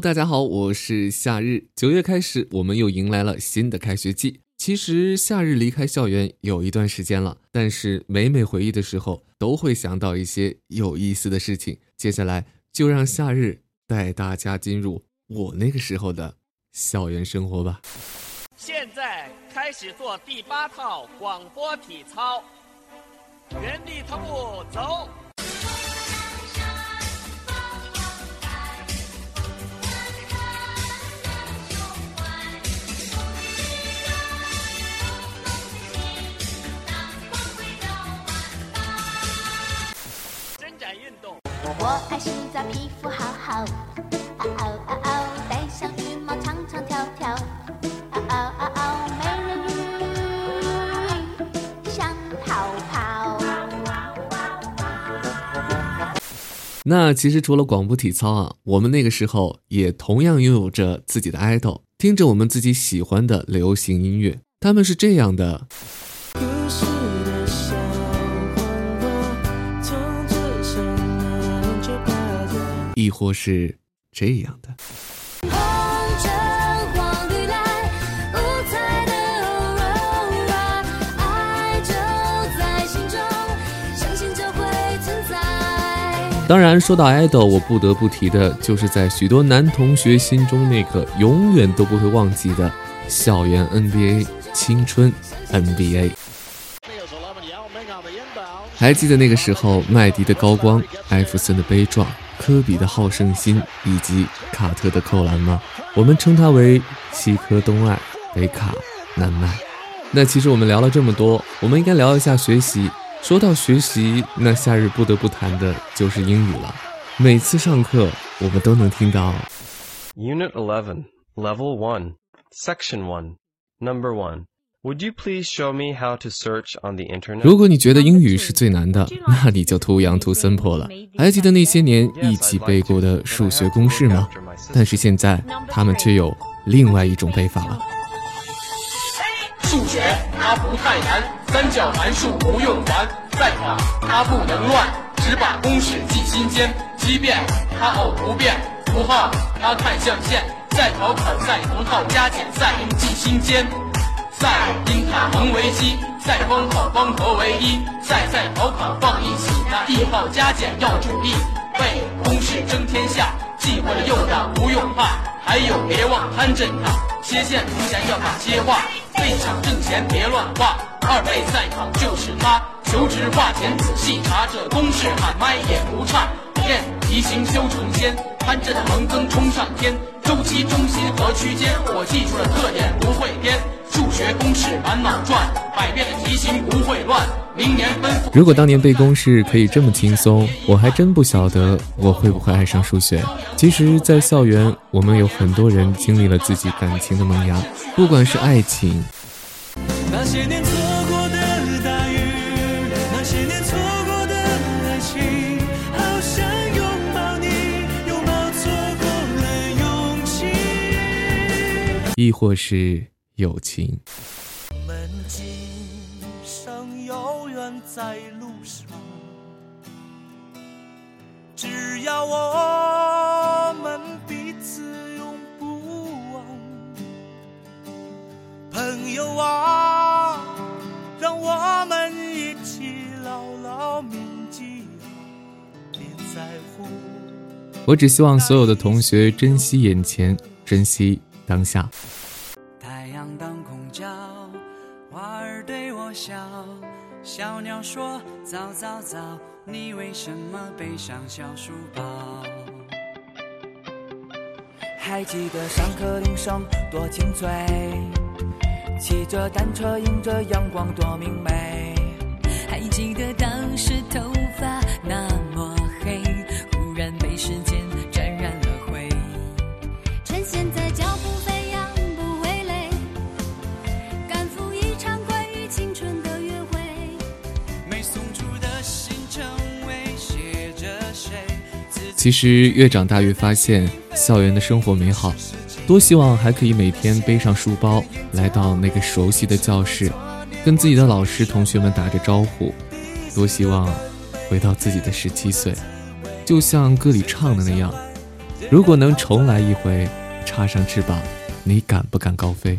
大家好，我是夏日。九月开始，我们又迎来了新的开学季。其实夏日离开校园有一段时间了，但是每每回忆的时候，都会想到一些有意思的事情。接下来就让夏日带大家进入我那个时候的校园生活吧。现在开始做第八套广播体操，原地踏步走。我爱洗澡，皮肤好好。嗷嗷嗷嗷，戴上羽毛，唱唱跳跳。嗷嗷嗷嗷，美人鱼想逃跑。那其实除了广播体操啊，我们那个时候也同样拥有着自己的爱豆，听着我们自己喜欢的流行音乐，他们是这样的。亦或是这样的。当然，说到 idol，我不得不提的就是在许多男同学心中那个永远都不会忘记的校园 NBA 青春 NBA。还记得那个时候，麦迪的高光，艾弗森的悲壮。科比的好胜心以及卡特的扣篮吗？我们称它为西科东爱，北卡南麦。那其实我们聊了这么多，我们应该聊一下学习。说到学习，那夏日不得不谈的就是英语了。每次上课，我们都能听到。Unit Eleven, Level One, Section One, Number One. Would you please show me how to search on the internet? 如果你觉得英语是最难的，那你就 too young too simple 了。还记得那些年一起背过的数学公式吗？但是现在他们却有另外一种背法了。数学它不太难，三角函数不用还，再考它不能乱，只把公式记心间。奇变它偶不变，符号它看象限，再考考赛同号加减赛记心间。赛因塔恒为基，赛方考方和为一，赛赛考考放一起，那一号加减要注意，背公式争天下，记会了又打不用怕，还有别忘摊正塔，切线图前要打切画，背场挣钱别乱画，二倍赛考就是它，求职画前仔细查，这公式喊麦也不差，练题型修成仙，摊正横增冲上天，周期中心和区间，我记住了特点不会颠。数学公式满脑转，百变的题型不会乱。明年奔赴。如果当年背公式可以这么轻松，我还真不晓得我会不会爱上数学。其实，在校园，我们有很多人经历了自己感情的萌芽，不管是爱情。那些年错过的大雨，那些年错过的爱情，好想拥抱你，拥抱错过了勇气。亦或是。友情。我们今生有缘在路上，只要我们彼此永不忘。朋友啊，让我们一起牢牢铭记，别在乎。我只希望所有的同学珍惜眼前，珍惜当下。太阳当空照，花儿对我笑，小鸟说：早早早，你为什么背上小书包？还记得上课铃声多清脆，骑着单车迎着阳光多明媚。还记得当时头发那么黑，忽然被时间。其实越长大越发现，校园的生活美好，多希望还可以每天背上书包，来到那个熟悉的教室，跟自己的老师同学们打着招呼。多希望回到自己的十七岁，就像歌里唱的那样，如果能重来一回，插上翅膀，你敢不敢高飞？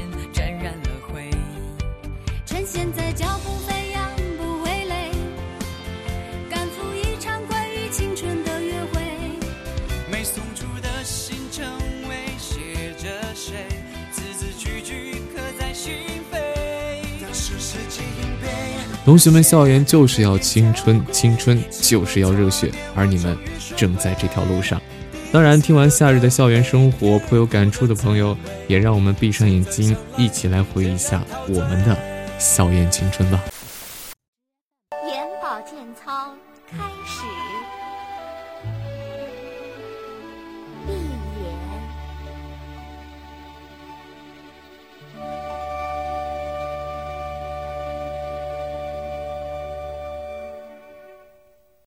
同学们，校园就是要青春，青春就是要热血，而你们正在这条路上。当然，听完夏日的校园生活颇有感触的朋友，也让我们闭上眼睛，一起来回忆一下我们的校园青春吧。